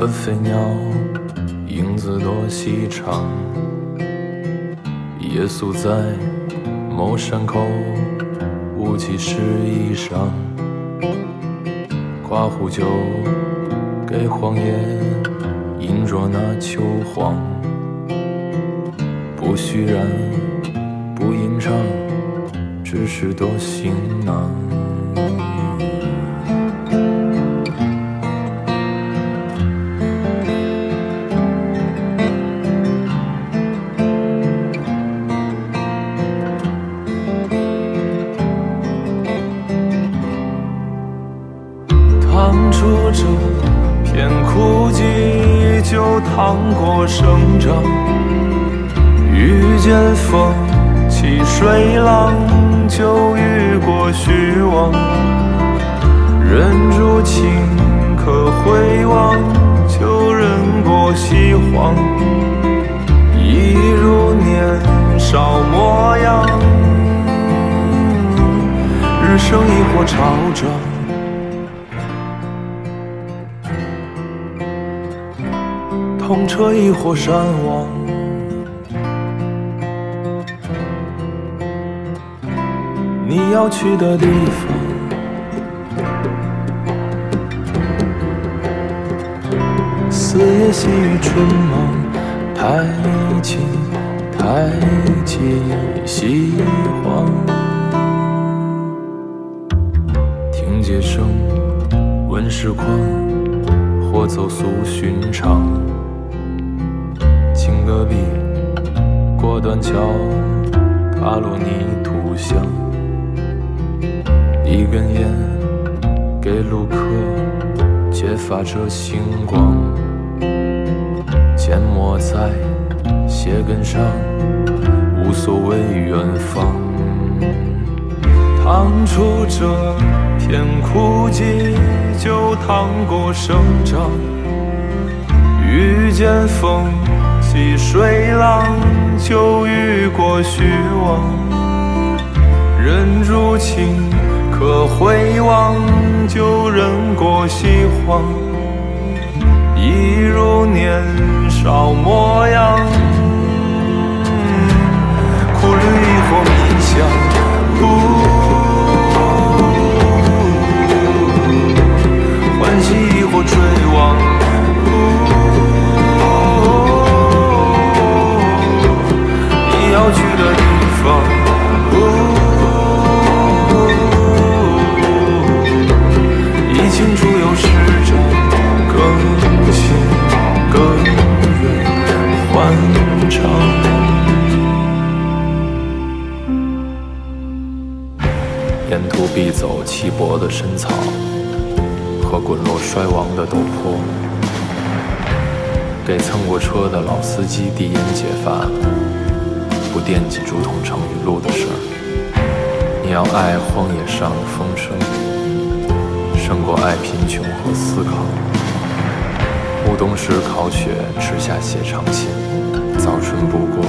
的飞鸟，影子多细长。夜宿在某山口，雾气湿衣裳，刮壶酒给荒野，饮着那秋黄。不虚然，不吟唱，只是多行囊。趟出这片枯寂，就趟过生长。遇见风起水浪，就遇过虚妄。忍住情可回望，就忍过西荒。一如年少模样，日升亦或潮涨。痛彻一火山亡，你要去的地方。四野细雨春忙，抬起抬起西荒，听街声，闻时况，或走俗寻常。断桥，踏落泥土香。一根烟，给路客揭发着星光。缄默在鞋跟上，无所谓远方。趟出这片枯寂，就趟过生长。遇见风起水浪，就遇过虚妄。人如情可回望，就忍过西荒。一如年少模样，沿途必走稀薄的深草和滚落衰亡的陡坡，给蹭过车的老司机递烟解乏，不惦记竹筒盛雨露的事儿。你要爱荒野上的风声，胜过爱贫穷和思考。暮冬时烤雪，吃下写长信，早春不过